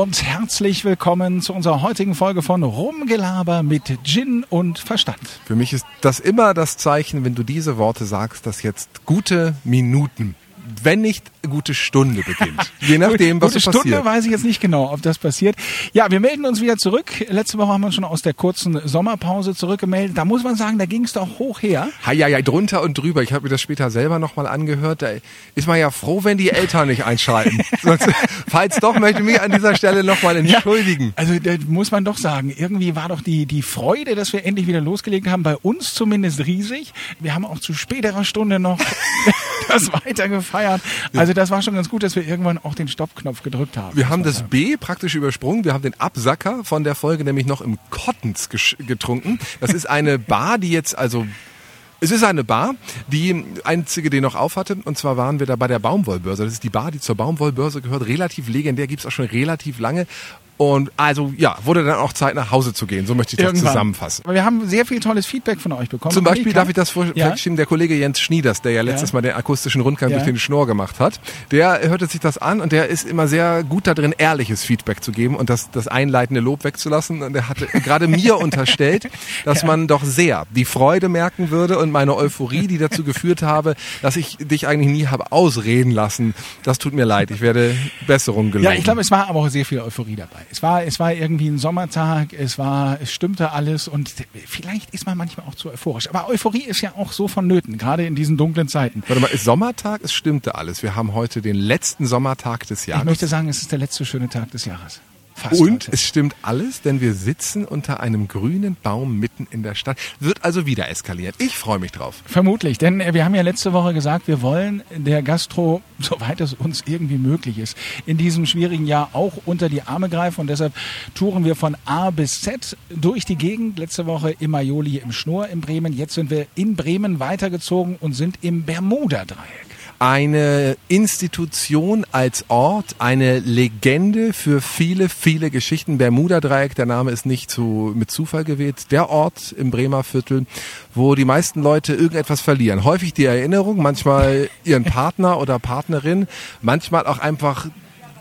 und herzlich willkommen zu unserer heutigen Folge von Rumgelaber mit Gin und Verstand. Für mich ist das immer das Zeichen, wenn du diese Worte sagst, dass jetzt gute Minuten wenn nicht gute Stunde beginnt. Je nachdem, was gute so Stunde passiert. weiß ich jetzt nicht genau, ob das passiert. Ja, wir melden uns wieder zurück. Letzte Woche haben wir uns schon aus der kurzen Sommerpause zurückgemeldet. Da muss man sagen, da ging es doch hoch her. Ja, ja, ja, drunter und drüber. Ich habe mir das später selber nochmal angehört. Da ist man ja froh, wenn die Eltern nicht einschalten. Sonst, falls doch, möchte ich mich an dieser Stelle nochmal entschuldigen. Ja, also da muss man doch sagen, irgendwie war doch die, die Freude, dass wir endlich wieder losgelegt haben, bei uns zumindest riesig. Wir haben auch zu späterer Stunde noch das weiter gefeiert. Also das war schon ganz gut, dass wir irgendwann auch den Stoppknopf gedrückt haben. Wir haben das B praktisch übersprungen. Wir haben den Absacker von der Folge nämlich noch im Cottons getrunken. Das ist eine Bar, die jetzt also es ist eine Bar, die einzige, die noch auf hatte. Und zwar waren wir da bei der Baumwollbörse. Das ist die Bar, die zur Baumwollbörse gehört. Relativ legendär, gibt's auch schon relativ lange. Und also ja, wurde dann auch Zeit nach Hause zu gehen. So möchte ich das Irgendwann. zusammenfassen. Wir haben sehr viel tolles Feedback von euch bekommen. Zum Beispiel darf ich das vorstellen, der Kollege Jens Schnieders, der ja letztes ja. Mal den akustischen Rundgang ja. durch den Schnorr gemacht hat, der hörte sich das an und der ist immer sehr gut darin, ehrliches Feedback zu geben und das, das einleitende Lob wegzulassen. Und er hatte gerade mir unterstellt, dass man doch sehr die Freude merken würde und meine Euphorie, die dazu geführt habe, dass ich dich eigentlich nie habe ausreden lassen. Das tut mir leid. Ich werde Besserung geloben. Ja, ich glaube, es war aber auch sehr viel Euphorie dabei. Es war, es war irgendwie ein Sommertag, es war, es stimmte alles und vielleicht ist man manchmal auch zu euphorisch. Aber Euphorie ist ja auch so vonnöten, gerade in diesen dunklen Zeiten. Warte mal, ist Sommertag? Es stimmte alles. Wir haben heute den letzten Sommertag des Jahres. Ich möchte sagen, es ist der letzte schöne Tag des Jahres. Fast und heute. es stimmt alles, denn wir sitzen unter einem grünen Baum mitten in der Stadt. Wird also wieder eskaliert. Ich freue mich drauf. Vermutlich, denn wir haben ja letzte Woche gesagt, wir wollen der Gastro, soweit es uns irgendwie möglich ist, in diesem schwierigen Jahr auch unter die Arme greifen. Und deshalb touren wir von A bis Z durch die Gegend. Letzte Woche im Majoli im Schnur in Bremen. Jetzt sind wir in Bremen weitergezogen und sind im Bermuda-Dreieck eine Institution als Ort, eine Legende für viele, viele Geschichten. Bermuda-Dreieck, der Name ist nicht zu, mit Zufall gewählt. Der Ort im Bremer Viertel, wo die meisten Leute irgendetwas verlieren. Häufig die Erinnerung, manchmal ihren Partner oder Partnerin, manchmal auch einfach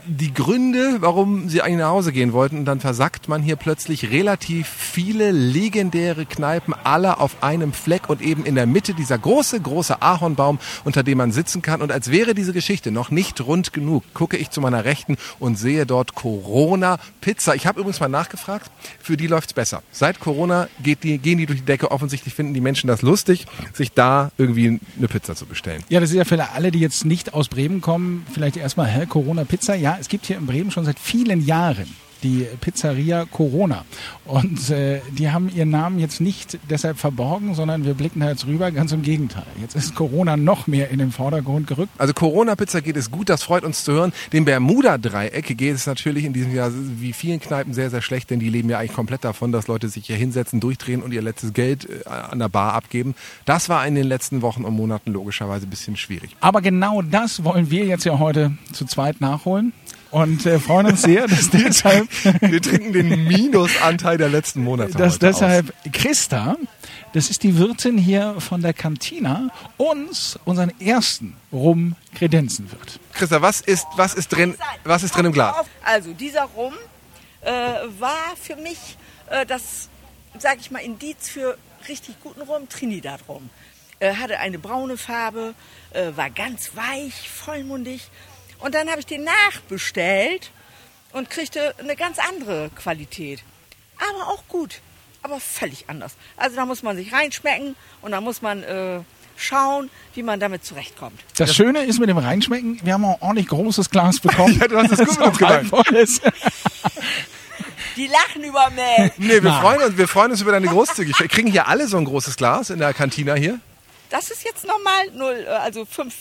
die Gründe, warum sie eigentlich nach Hause gehen wollten. Und dann versackt man hier plötzlich relativ viele legendäre Kneipen, alle auf einem Fleck und eben in der Mitte dieser große, große Ahornbaum, unter dem man sitzen kann. Und als wäre diese Geschichte noch nicht rund genug, gucke ich zu meiner Rechten und sehe dort Corona Pizza. Ich habe übrigens mal nachgefragt, für die läuft's besser. Seit Corona geht die, gehen die durch die Decke. Offensichtlich finden die Menschen das lustig, sich da irgendwie eine Pizza zu bestellen. Ja, das ist ja für alle, die jetzt nicht aus Bremen kommen, vielleicht erstmal, hä, Corona Pizza? Ja, es gibt hier in Bremen schon seit vielen Jahren die Pizzeria Corona. Und äh, die haben ihren Namen jetzt nicht deshalb verborgen, sondern wir blicken da jetzt rüber, ganz im Gegenteil. Jetzt ist Corona noch mehr in den Vordergrund gerückt. Also Corona-Pizza geht es gut, das freut uns zu hören. Dem Bermuda-Dreieck geht es natürlich in diesem Jahr wie vielen Kneipen sehr, sehr schlecht, denn die leben ja eigentlich komplett davon, dass Leute sich hier hinsetzen, durchdrehen und ihr letztes Geld äh, an der Bar abgeben. Das war in den letzten Wochen und Monaten logischerweise ein bisschen schwierig. Aber genau das wollen wir jetzt ja heute zu zweit nachholen und äh, freuen uns sehr, dass deshalb wir trinken den Minusanteil der letzten Monate. Dass deshalb aus. Christa, das ist die Wirtin hier von der Cantina, uns unseren ersten Rum kredenzen wird. Christa, was ist was ist drin? Was ist drin im Glas? Also dieser Rum äh, war für mich äh, das, sage ich mal, Indiz für richtig guten Rum, Trinidad Rum. Äh, hatte eine braune Farbe, äh, war ganz weich, vollmundig und dann habe ich den nachbestellt und kriegte eine ganz andere Qualität. Aber auch gut, aber völlig anders. Also da muss man sich reinschmecken und da muss man äh, schauen, wie man damit zurechtkommt. Das Schöne ist mit dem Reinschmecken, wir haben auch ein ordentlich großes Glas bekommen. ja, du hast das gut gemeint. Die lachen über mich. Nee, wir freuen, uns, wir freuen uns über deine Großzügigkeit. Kriegen hier alle so ein großes Glas in der Kantina hier? Das ist jetzt normal 0, äh, also 5,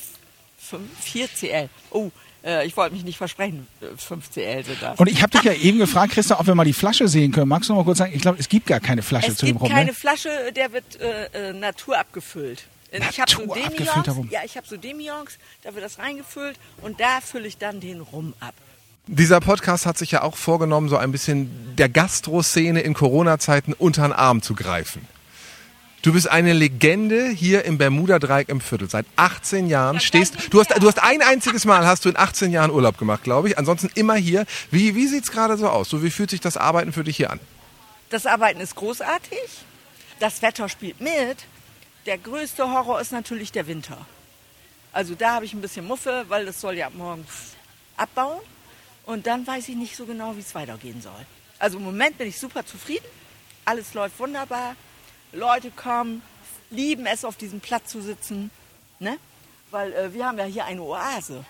5 4 CL. Oh, äh, ich wollte mich nicht versprechen, 5CL sind das. Und ich habe dich ja eben gefragt, Christa, ob wir mal die Flasche sehen können. Magst du noch mal kurz sagen, ich glaube, es gibt gar keine Flasche es zu dem Rum. Es gibt keine Flasche, der wird äh, äh naturabgefüllt. Ich habe so Demions, ja, ich habe so Demions, da wird das reingefüllt und da fülle ich dann den Rum ab. Dieser Podcast hat sich ja auch vorgenommen, so ein bisschen der Gastroszene in Corona-Zeiten unter den Arm zu greifen. Du bist eine Legende hier im Bermuda-Dreieck im Viertel. Seit 18 Jahren stehst du. Hast, du hast ein einziges Mal hast du in 18 Jahren Urlaub gemacht, glaube ich. Ansonsten immer hier. Wie, wie sieht's gerade so aus? So, wie fühlt sich das Arbeiten für dich hier an? Das Arbeiten ist großartig. Das Wetter spielt mit. Der größte Horror ist natürlich der Winter. Also da habe ich ein bisschen Muffe, weil das soll ja morgens abbauen. Und dann weiß ich nicht so genau, wie es weitergehen soll. Also im Moment bin ich super zufrieden. Alles läuft wunderbar. Leute kommen, lieben es, auf diesem Platz zu sitzen. Ne? Weil äh, wir haben ja hier eine Oase.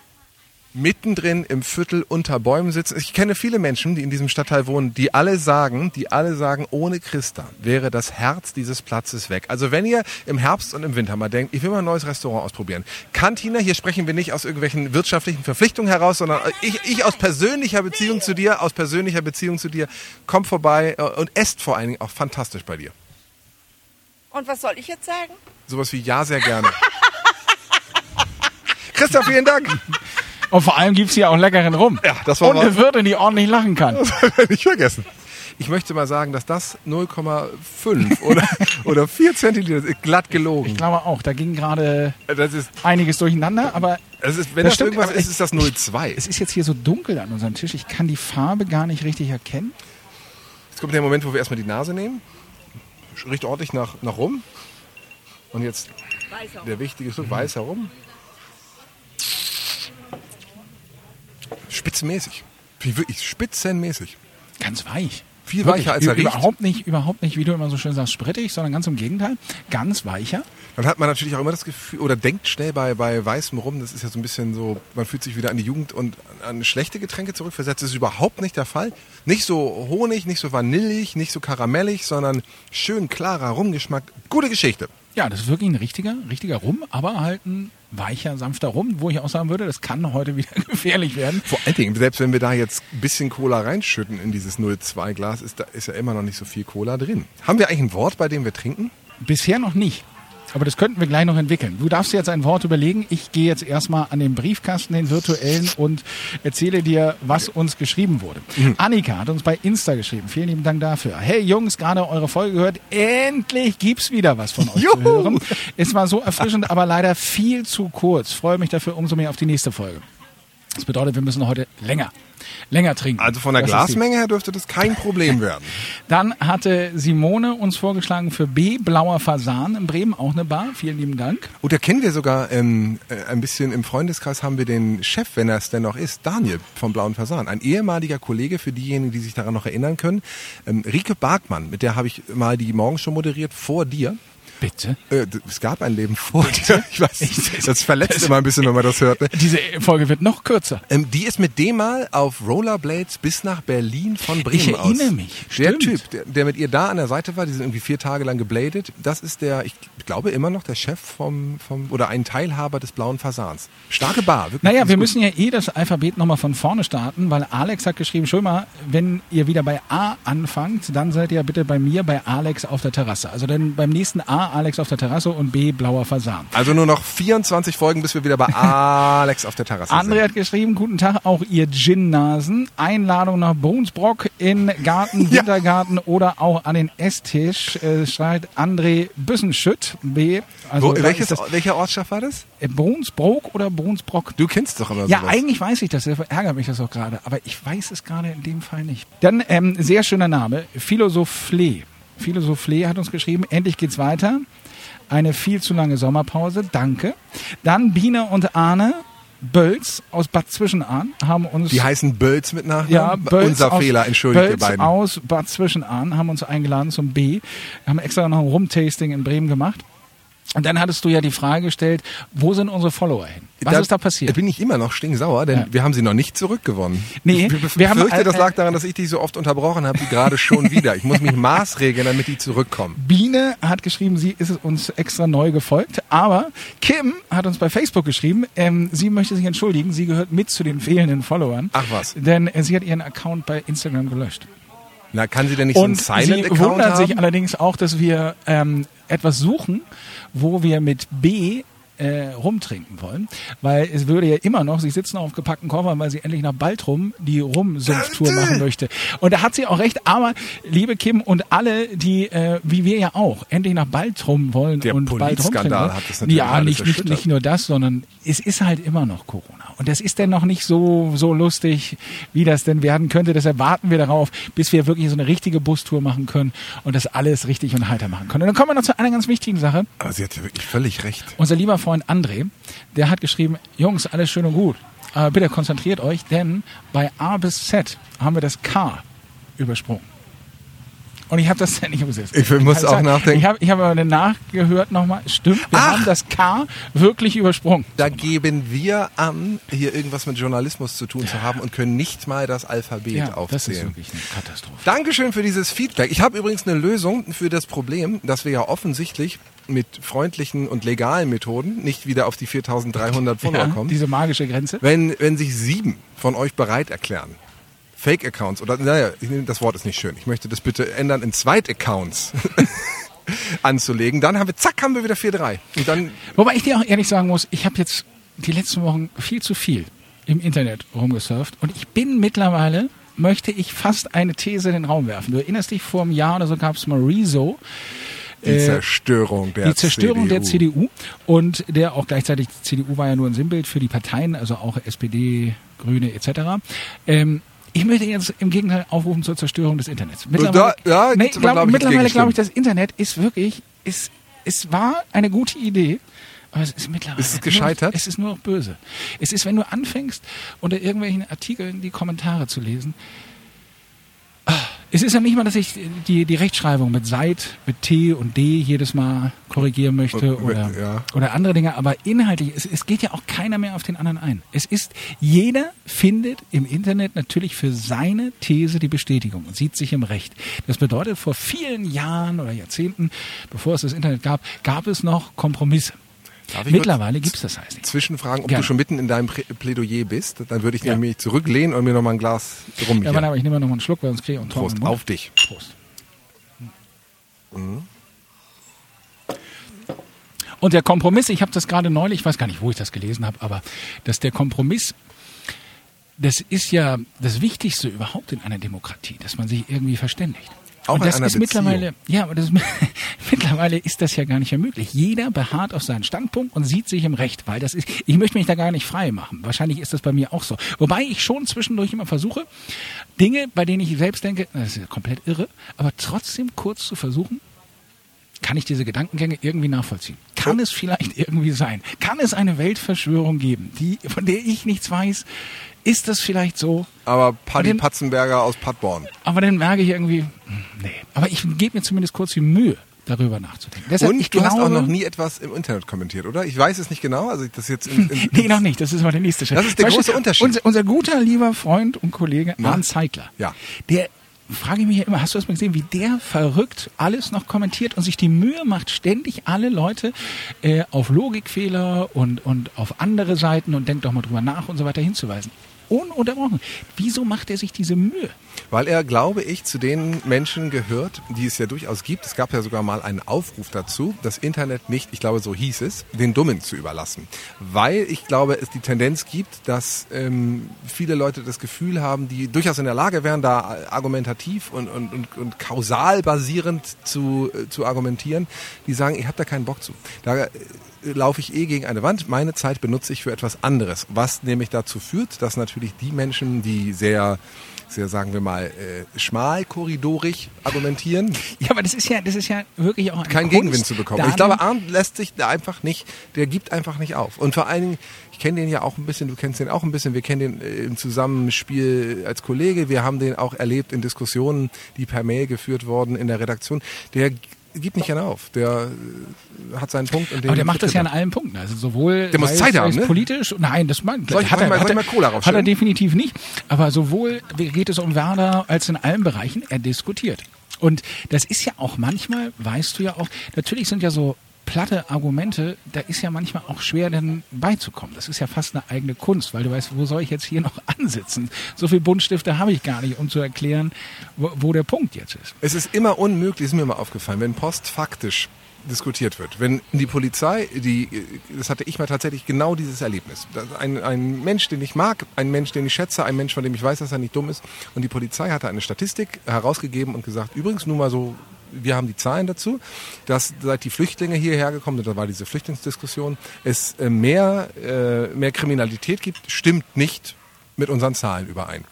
mittendrin im Viertel unter Bäumen sitzen. Ich kenne viele Menschen, die in diesem Stadtteil wohnen, die alle sagen, die alle sagen, ohne Christa wäre das Herz dieses Platzes weg. Also wenn ihr im Herbst und im Winter mal denkt, ich will mal ein neues Restaurant ausprobieren. Kantine, hier sprechen wir nicht aus irgendwelchen wirtschaftlichen Verpflichtungen heraus, sondern ich, ich aus persönlicher Beziehung zu dir, aus persönlicher Beziehung zu dir, komm vorbei äh, und esst vor allen Dingen auch fantastisch bei dir. Und was soll ich jetzt sagen? Sowas wie ja, sehr gerne. Christa, vielen Dank. Und vor allem gibt's hier auch leckeren Rum. Ja, das war Und eine Wirtin, die ordentlich lachen kann. nicht vergessen. Ich möchte mal sagen, dass das 0,5 oder, oder 4 Zentiliter ist glatt gelogen. Ich glaube auch, da ging gerade Das ist, einiges durcheinander, aber das ist wenn Das das, stimmt, irgendwas ist, ist das 0,2. es ist jetzt hier so dunkel an unserem Tisch. Ich kann die Farbe gar nicht richtig erkennen. Jetzt kommt der Moment, wo wir erstmal die Nase nehmen. Riecht ordentlich nach, nach rum. Und jetzt der wichtige Schluck weiß herum. Spitzenmäßig. Wie Wirklich spitzenmäßig. Ganz weich. Viel Wirklich, weicher, als er riecht. Überhaupt nicht, überhaupt nicht, wie du immer so schön sagst, sprittig, sondern ganz im Gegenteil. Ganz weicher. Dann hat man natürlich auch immer das Gefühl, oder denkt schnell bei, bei weißem Rum, das ist ja so ein bisschen so, man fühlt sich wieder an die Jugend und an schlechte Getränke zurückversetzt. Das ist überhaupt nicht der Fall. Nicht so Honig, nicht so vanillig, nicht so karamellig, sondern schön klarer Rumgeschmack. Gute Geschichte. Ja, das ist wirklich ein richtiger, richtiger Rum, aber halt ein weicher, sanfter Rum, wo ich auch sagen würde, das kann heute wieder gefährlich werden. Vor allen Dingen, selbst wenn wir da jetzt ein bisschen Cola reinschütten in dieses 0,2 Glas, ist da ist ja immer noch nicht so viel Cola drin. Haben wir eigentlich ein Wort, bei dem wir trinken? Bisher noch nicht. Aber das könnten wir gleich noch entwickeln. Du darfst dir jetzt ein Wort überlegen. Ich gehe jetzt erstmal an den Briefkasten, den virtuellen, und erzähle dir, was uns geschrieben wurde. Annika hat uns bei Insta geschrieben. Vielen lieben Dank dafür. Hey Jungs, gerade eure Folge gehört. Endlich gibt's wieder was von euch Juhu. zu hören. Es war so erfrischend, aber leider viel zu kurz. Freue mich dafür umso mehr auf die nächste Folge. Das bedeutet, wir müssen heute länger, länger trinken. Also von der Das Glasmenge her dürfte das kein Problem werden. dann hatte Simone uns vorgeschlagen für B, Blauer Fasan in Bremen, auch eine Bar. Vielen lieben Dank. Und da kennen wir sogar ähm, äh, ein bisschen im Freundeskreis haben wir den Chef, wenn er es denn noch ist, Daniel vom Blauen Fasan. Ein ehemaliger Kollege für diejenigen, die sich daran noch erinnern können. Ähm, Rike Barkmann, mit der habe ich mal die Morgenshow moderiert vor dir. Bitte. Äh, es gab ein Leben vor dir. Ich weiß, das verletzt immer ein bisschen, wenn man das hört. Ne? Diese Folge wird noch kürzer. Ähm, die ist mit dem mal auf Rollerblades bis nach Berlin von Bremen Ich erinnere aus. mich, Der stimmt. Typ, der, der mit ihr da an der Seite war, die sind irgendwie vier Tage lang gebladet. Das ist der, ich glaube immer noch der Chef vom, vom oder ein Teilhaber des Blauen Fasans. Starke Bar. Wirklich Naja, wir gut. müssen ja eh das Alphabet nochmal von vorne starten, weil Alex hat geschrieben, schon mal, wenn ihr wieder bei A anfangt, dann seid ihr bitte bei mir bei Alex auf der Terrasse. Also dann beim nächsten A Alex auf der Terrasse und B Blauer Fasan. Also nur noch 24 Folgen, bis wir wieder bei Alex auf der Terrasse André sind. hat geschrieben, guten Tag, auch ihr Gin-Nasen. Einladung nach Bonesbrock in Garten, Ja. Wintergarten oder auch an den Esstisch, äh, schreibt André Büssenschütt. B. Also Wo, welches, welcher Ortschaft war das? äh, Bonesbrook oder Bonesbrock? Du kennst doch immer Ja, sowas. eigentlich weiß ich das, deshalb ärgert mich das auch gerade, aber ich weiß es gerade in dem Fall nicht. Dann, ähm, sehr schöner Name, Philosophlee. Philosophlee hat uns geschrieben, endlich geht's weiter. Eine viel zu lange Sommerpause, danke. Dann Biene und Arne Bölz aus Bad Zwischenahn haben uns... Die heißen Bölz mit Nachnamen? ja, Bölz Unser aus, Fehler, entschuldigt ihr Bölz beiden. aus Bad Zwischenahn haben uns eingeladen zum B. Wir haben extra noch ein Rum-Tasting in Bremen gemacht. Und dann hattest du ja die Frage gestellt, wo sind unsere Follower hin? Was ist da passiert? bin ich immer noch stinksauer, denn Ja. wir haben sie noch nicht zurückgewonnen. Nee, ich befürchte, wir haben, äh, das lag daran, dass ich dich so oft unterbrochen habe, wie gerade schon wieder. Ich muss mich maßregeln, damit die zurückkommen. Biene hat geschrieben, sie ist uns extra neu gefolgt. Aber Kim hat uns bei Facebook geschrieben, ähm, sie möchte sich entschuldigen. Sie gehört mit zu den fehlenden Followern. Ach was. Denn äh, sie hat ihren Account bei Instagram gelöscht. Na, kann sie denn nicht Und so einen sie Silent-Account wundert haben? sich allerdings auch, dass wir ähm, etwas suchen, wo wir mit B äh, rumtrinken wollen, weil es würde ja immer noch, sie sitzen auf gepackten Koffern, weil sie endlich nach Baltrum die Rumsumpftour machen möchte. Und da hat sie auch recht, aber liebe Kim und alle, die, äh, wie wir ja auch, endlich nach Baltrum wollen Der und Baltrum trinken. hat das natürlich Ja, nicht, nicht, nicht nur das, sondern es ist halt immer noch Corona. Und das ist denn noch nicht so, so lustig, wie das denn werden könnte. Deshalb warten wir darauf, bis wir wirklich so eine richtige Bustour machen können und das alles richtig und heiter machen können. Und dann kommen wir noch zu einer ganz wichtigen Sache. Aber sie hat ja wirklich völlig recht. Unser lieber Freund André, der hat geschrieben, Jungs, alles schön und gut. Aber bitte konzentriert euch, denn bei A bis Z haben wir das K übersprungen. Und ich habe das ja nicht umgesetzt. Ich muss auch nachdenken. Ich habe ich hab aber nachgehört nochmal. Stimmt, wir Ach. haben das K wirklich übersprungen. Da geben wir an, hier irgendwas mit Journalismus zu tun zu haben und können nicht mal das Alphabet Ja, das ist aufzählen. wirklich eine Katastrophe. Dankeschön für dieses Feedback. Ich habe übrigens eine Lösung für das Problem, dass wir ja offensichtlich mit freundlichen und legalen Methoden nicht wieder auf die 4300 Follower Ja, kommen. diese magische Grenze. Wenn, wenn sich sieben von euch bereit erklären, Fake-Accounts oder, naja, das Wort ist nicht schön. Ich möchte das bitte ändern in Zweit-Accounts anzulegen. Dann haben wir, zack, haben wir wieder 4-3. Und dann, Wobei ich dir auch ehrlich sagen muss, ich habe jetzt die letzten Wochen viel zu viel im Internet rumgesurft und ich bin mittlerweile, möchte ich fast eine These in den Raum werfen. Du erinnerst dich, vor einem Jahr oder so gab es mal Rezo, die Äh, Zerstörung der die Zerstörung CDU. der CDU und der auch gleichzeitig, die CDU war ja nur ein Sinnbild für die Parteien, also auch SPD, Grüne etc. Ähm, ich möchte jetzt im Gegenteil aufrufen zur Zerstörung des Internets. Mittlerweile, ja, nee, glaub, glaub ich, mittlerweile glaube ich, das Internet ist wirklich, ist, es war eine gute Idee, aber es ist mittlerweile. Ist es gescheitert? Nur, es ist nur noch böse. Es ist, wenn du anfängst, unter irgendwelchen Artikeln die Kommentare zu lesen, es ist ja nicht mal, dass ich die, die Rechtschreibung mit seit, mit T und D jedes Mal korrigieren möchte oder, ja. oder andere Dinge, aber inhaltlich, es, es geht ja auch keiner mehr auf den anderen ein. Es ist, jeder findet im Internet natürlich für seine These die Bestätigung und sieht sich im Recht. Das bedeutet, vor vielen Jahren oder Jahrzehnten, bevor es das Internet gab, gab es noch Kompromisse. Mittlerweile gibt es das heißt nicht. Zwischenfragen, ob Gerne. du schon mitten in deinem Plädoyer bist. Dann würde ich Ja. nämlich zurücklehnen und mir noch mal ein Glas rum Ja, aber ich nehme noch mal einen Schluck, weil sonst kriege ich einen Prost, auf dich. Prost. Und der Kompromiss, ich habe das gerade neulich, ich weiß gar nicht, wo ich das gelesen habe, aber dass der Kompromiss, das ist ja das Wichtigste überhaupt in einer Demokratie, dass man sich irgendwie verständigt. Auch und das ist mittlerweile, ja, aber das ist, mittlerweile ist das ja gar nicht mehr möglich. Jeder beharrt auf seinen Standpunkt und sieht sich im Recht, weil das ist, ich möchte mich da gar nicht frei machen. Wahrscheinlich ist das bei mir auch so. Wobei ich schon zwischendurch immer versuche, Dinge, bei denen ich selbst denke, das ist ja komplett irre, aber trotzdem kurz zu versuchen, kann ich diese Gedankengänge irgendwie nachvollziehen? Kann es vielleicht irgendwie sein? Kann es eine Weltverschwörung geben, die, von der ich nichts weiß? Ist das vielleicht so? Aber Paddy den- Patzenberger aus Paderborn. Aber dann merke ich irgendwie, nee. Aber ich gebe mir zumindest kurz die Mühe, darüber nachzudenken. Deshalb, Und ich du hast auch glaube- noch nie etwas im Internet kommentiert, oder? Ich weiß es nicht genau. Also das jetzt in, in, Nee, noch nicht. Das ist mal der nächste Schritt. Das ist der Zum große Beispiel Unterschied. Unser, unser guter, lieber Freund und Kollege Na? Arndt Zeigler. Ja. Der frage ich mich ja immer, hast du das mal gesehen, wie der verrückt alles noch kommentiert und sich die Mühe macht, ständig alle Leute äh, auf Logikfehler und, und auf andere Seiten und denkt doch mal drüber nach und so weiter hinzuweisen. Ununterbrochen. Wieso macht er sich diese Mühe? Weil er, glaube ich, zu den Menschen gehört, die es ja durchaus gibt. Es gab ja sogar mal einen Aufruf dazu, das Internet nicht, ich glaube, so hieß es, den Dummen zu überlassen. Weil ich glaube, es die Tendenz gibt, dass ähm, viele Leute das Gefühl haben, die durchaus in der Lage wären, da argumentativ und, und, und, und kausal basierend zu, äh, zu argumentieren, die sagen, ich habe da keinen Bock zu. Da äh, laufe ich eh gegen eine Wand. Meine Zeit benutze ich für etwas anderes. Was nämlich dazu führt, dass natürlich die Menschen, die sehr, sehr sagen wir mal, äh, schmalkorridorig argumentieren, Ja, aber das ist ja, das ist ja wirklich auch eine keinen Kunst, Gegenwind zu bekommen. Ich glaube, Arndt lässt sich da einfach nicht, der gibt einfach nicht auf. Und vor allen Dingen, ich kenne den ja auch ein bisschen, du kennst den auch ein bisschen, wir kennen den äh, im Zusammenspiel als Kollege, wir haben den auch erlebt in Diskussionen, die per Mail geführt wurden in der Redaktion. Der gibt nicht gerne auf. Der äh, hat seinen Punkt. Und den Aber der macht das ja an allen Punkten. Also sowohl Der muss Zeit haben, ne? politisch. Nein, das meint Soll ich- hat ich er, mal- hat, mal Cola hat er definitiv nicht. Aber sowohl geht es um Werder als in allen Bereichen. Er diskutiert. Und das ist ja auch manchmal, weißt du ja auch, natürlich sind ja so platte Argumente, da ist ja manchmal auch schwer dann beizukommen. Das ist ja fast eine eigene Kunst, weil du weißt, wo soll ich jetzt hier noch ansitzen? So viel Buntstifte habe ich gar nicht, um zu erklären, wo, wo der Punkt jetzt ist. Es ist immer unmöglich, ist mir mal aufgefallen, wenn Post faktisch diskutiert wird. Wenn die Polizei, die, das hatte ich mal tatsächlich genau dieses Erlebnis. Ein, ein Mensch, den ich mag, ein Mensch, den ich schätze, ein Mensch, von dem ich weiß, dass er nicht dumm ist. Und die Polizei hatte eine Statistik herausgegeben und gesagt, übrigens nur mal so wir haben die Zahlen dazu, dass seit die Flüchtlinge hierher gekommen sind, da war diese Flüchtlingsdiskussion, es äh, mehr, äh, mehr Kriminalität gibt, stimmt nicht mit unseren Zahlen überein.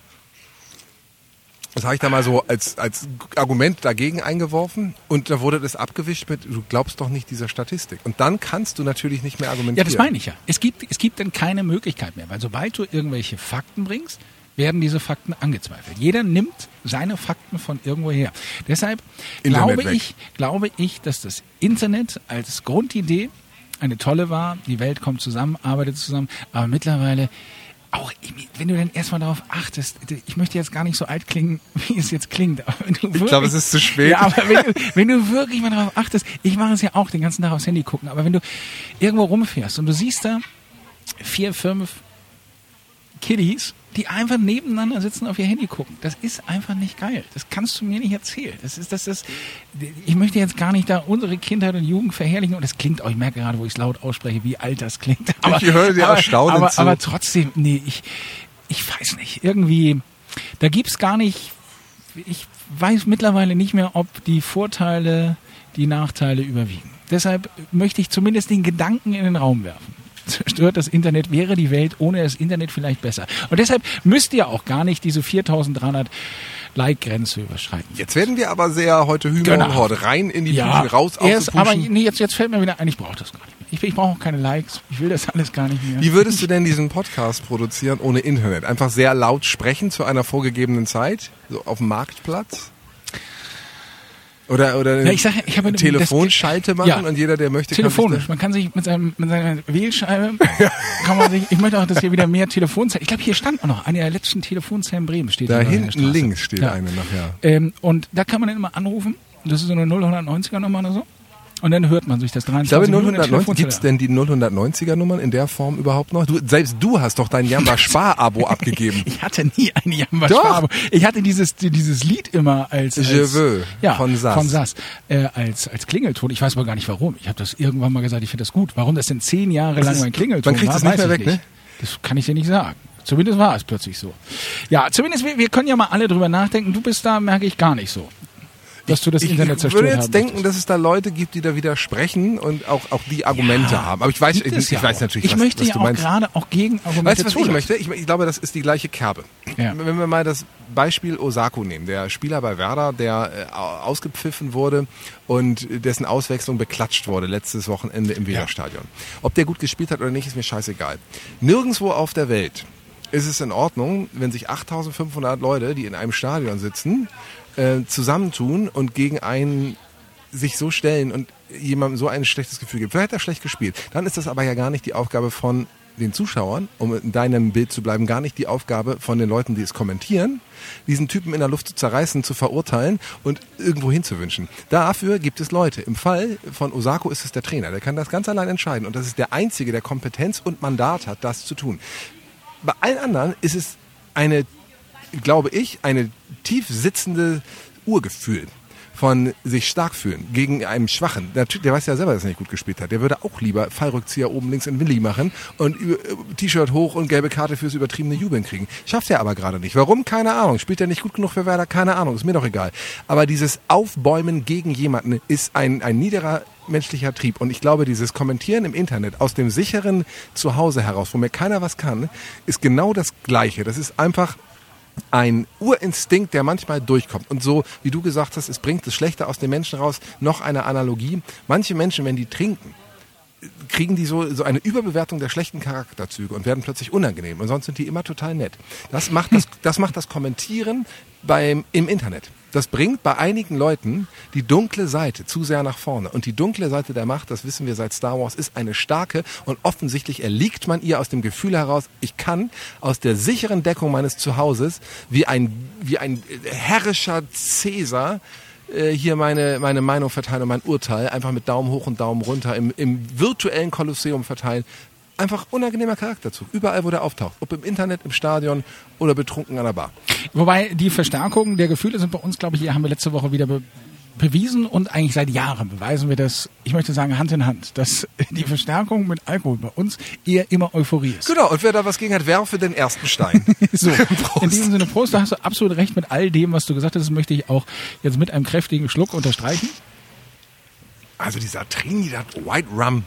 Das habe ich da mal so als, als Argument dagegen eingeworfen und da wurde das abgewischt mit, du glaubst doch nicht dieser Statistik. Und dann kannst du natürlich nicht mehr argumentieren. Ja, das meine ich ja. Es gibt, es gibt dann keine Möglichkeit mehr, weil sobald du irgendwelche Fakten bringst, werden diese Fakten angezweifelt. Jeder nimmt seine Fakten von irgendwo her. Deshalb glaube ich, glaube ich, dass das Internet als Grundidee eine tolle war. Die Welt kommt zusammen, arbeitet zusammen, aber mittlerweile auch, wenn du dann erstmal darauf achtest, ich möchte jetzt gar nicht so alt klingen, wie es jetzt klingt. ich glaube, es ist zu spät. Ja, aber wenn du, wenn du wirklich mal darauf achtest, ich mache es ja auch den ganzen Tag aufs Handy gucken, aber wenn du irgendwo rumfährst und du siehst da vier, fünf Kiddies, die einfach nebeneinander sitzen auf ihr Handy gucken. Das ist einfach nicht geil. Das kannst du mir nicht erzählen. Das ist, das ist, ich möchte jetzt gar nicht da unsere Kindheit und Jugend verherrlichen und das klingt auch, ich merke gerade, wo ich es laut ausspreche, wie alt das klingt. Aber, ich höre dir aber, aber, aber trotzdem, nee, ich, ich weiß nicht. Irgendwie, da gibt's gar nicht, ich weiß mittlerweile nicht mehr, ob die Vorteile die Nachteile überwiegen. Deshalb möchte ich zumindest den Gedanken in den Raum werfen zerstört das Internet, wäre die Welt ohne das Internet vielleicht besser. Und deshalb müsst ihr auch gar nicht diese 4300 Like-Grenze überschreiten. Jetzt werden wir aber sehr heute Hümer genau. und Horde rein in die ja, Puschen, raus aus erst, Aber nee, jetzt, jetzt fällt mir wieder ein, ich brauche das gar nicht mehr. Ich, ich brauche auch keine Likes. Ich will das alles gar nicht mehr. Wie würdest du denn diesen Podcast produzieren ohne Internet? Einfach sehr laut sprechen zu einer vorgegebenen Zeit? So auf dem Marktplatz? Oder, oder ja, ich sag, ich habe Telefonschalte das, machen ja, und jeder, der möchte, telefonisch. Kann man kann sich mit, seinem, mit seiner Wählscheibe, kann man sich, ich möchte auch, dass hier wieder mehr Telefonzellen, ich glaube, hier stand auch noch, eine der letzten Telefonzellen Bremen steht. Da hinten links steht ja. eine nachher. Ähm, und da kann man dann immer anrufen, das ist so eine 0190er Nummer oder so. Und dann hört man sich das 23 Ich glaube, 090, gibt's denn die 090er Nummern in der Form überhaupt noch? Du, selbst du hast doch dein Jamba Spar-Abo abgegeben. Ich hatte nie ein Jamba Spar-Abo. Ich hatte dieses, dieses Lied immer als, als Je veux ja, von Sass. Von Sass äh, als, als Klingelton. Ich weiß aber gar nicht warum. Ich habe das irgendwann mal gesagt, ich finde das gut. Warum das denn zehn Jahre das lang ist, mein Klingelton Man kriegt war, das nicht mehr weg, nicht. ne? Das kann ich dir nicht sagen. Zumindest war es plötzlich so. Ja, zumindest wir, wir können ja mal alle drüber nachdenken. Du bist da, merke ich, gar nicht so dass du das ich, Internet zerstört hast. Ich würde jetzt denken, dass es da Leute gibt, die da widersprechen und auch, auch die Argumente ja, haben. Aber ich weiß, ich, ich ja weiß natürlich, ich was, möchte was ja auch gerade auch gegen Argumente Weißt du, was ich möchte? Ich, ich, glaube, das ist die gleiche Kerbe. Ja. Wenn wir mal das Beispiel Osako nehmen, der Spieler bei Werder, der äh, ausgepfiffen wurde und dessen Auswechslung beklatscht wurde letztes Wochenende im Weserstadion. Ob der gut gespielt hat oder nicht, ist mir scheißegal. Nirgendwo auf der Welt ist es in Ordnung, wenn sich 8500 Leute, die in einem Stadion sitzen, äh, zusammentun und gegen einen sich so stellen und jemandem so ein schlechtes Gefühl gibt. Vielleicht hat er schlecht gespielt. Dann ist das aber ja gar nicht die Aufgabe von den Zuschauern, um in deinem Bild zu bleiben, gar nicht die Aufgabe von den Leuten, die es kommentieren, diesen Typen in der Luft zu zerreißen, zu verurteilen und irgendwo hinzuwünschen. Dafür gibt es Leute. Im Fall von Osako ist es der Trainer. Der kann das ganz allein entscheiden. Und das ist der Einzige, der Kompetenz und Mandat hat, das zu tun. Bei allen anderen ist es eine glaube ich, eine tief sitzende Urgefühl von sich stark fühlen gegen einen Schwachen. Der, der weiß ja selber, dass er nicht gut gespielt hat. Der würde auch lieber Fallrückzieher oben links in Willi machen und äh, T-Shirt hoch und gelbe Karte fürs übertriebene Jubeln kriegen. Schafft er aber gerade nicht. Warum? Keine Ahnung. Spielt er nicht gut genug für Werder? Keine Ahnung. Ist mir doch egal. Aber dieses Aufbäumen gegen jemanden ist ein, ein niederer menschlicher Trieb. Und ich glaube, dieses Kommentieren im Internet aus dem sicheren Zuhause heraus, wo mir keiner was kann, ist genau das Gleiche. Das ist einfach ein Urinstinkt, der manchmal durchkommt. Und so, wie du gesagt hast, es bringt das Schlechte aus den Menschen raus, noch eine Analogie. Manche Menschen, wenn die trinken, kriegen die so, so eine Überbewertung der schlechten Charakterzüge und werden plötzlich unangenehm. Und sonst sind die immer total nett. Das macht das, das, macht das Kommentieren beim, im Internet. Das bringt bei einigen Leuten die dunkle Seite zu sehr nach vorne. Und die dunkle Seite der Macht, das wissen wir seit Star Wars, ist eine starke und offensichtlich erliegt man ihr aus dem Gefühl heraus, ich kann aus der sicheren Deckung meines Zuhauses wie ein, wie ein herrischer Cäsar äh, hier meine, meine Meinung verteilen und mein Urteil einfach mit Daumen hoch und Daumen runter im, im virtuellen Kolosseum verteilen einfach unangenehmer Charakterzug. Überall, wo der auftaucht. Ob im Internet, im Stadion oder betrunken an der Bar. Wobei die Verstärkung der Gefühle sind bei uns, glaube ich, hier haben wir letzte Woche wieder bewiesen und eigentlich seit Jahren beweisen wir das, ich möchte sagen Hand in Hand, dass die Verstärkung mit Alkohol bei uns eher immer Euphorie ist. Genau, und wer da was gegen hat, werfe den ersten Stein. So, in diesem Sinne, Prost, da hast du absolut recht mit all dem, was du gesagt hast. Das möchte ich auch jetzt mit einem kräftigen Schluck unterstreichen. Also dieser Trinidad White Rum,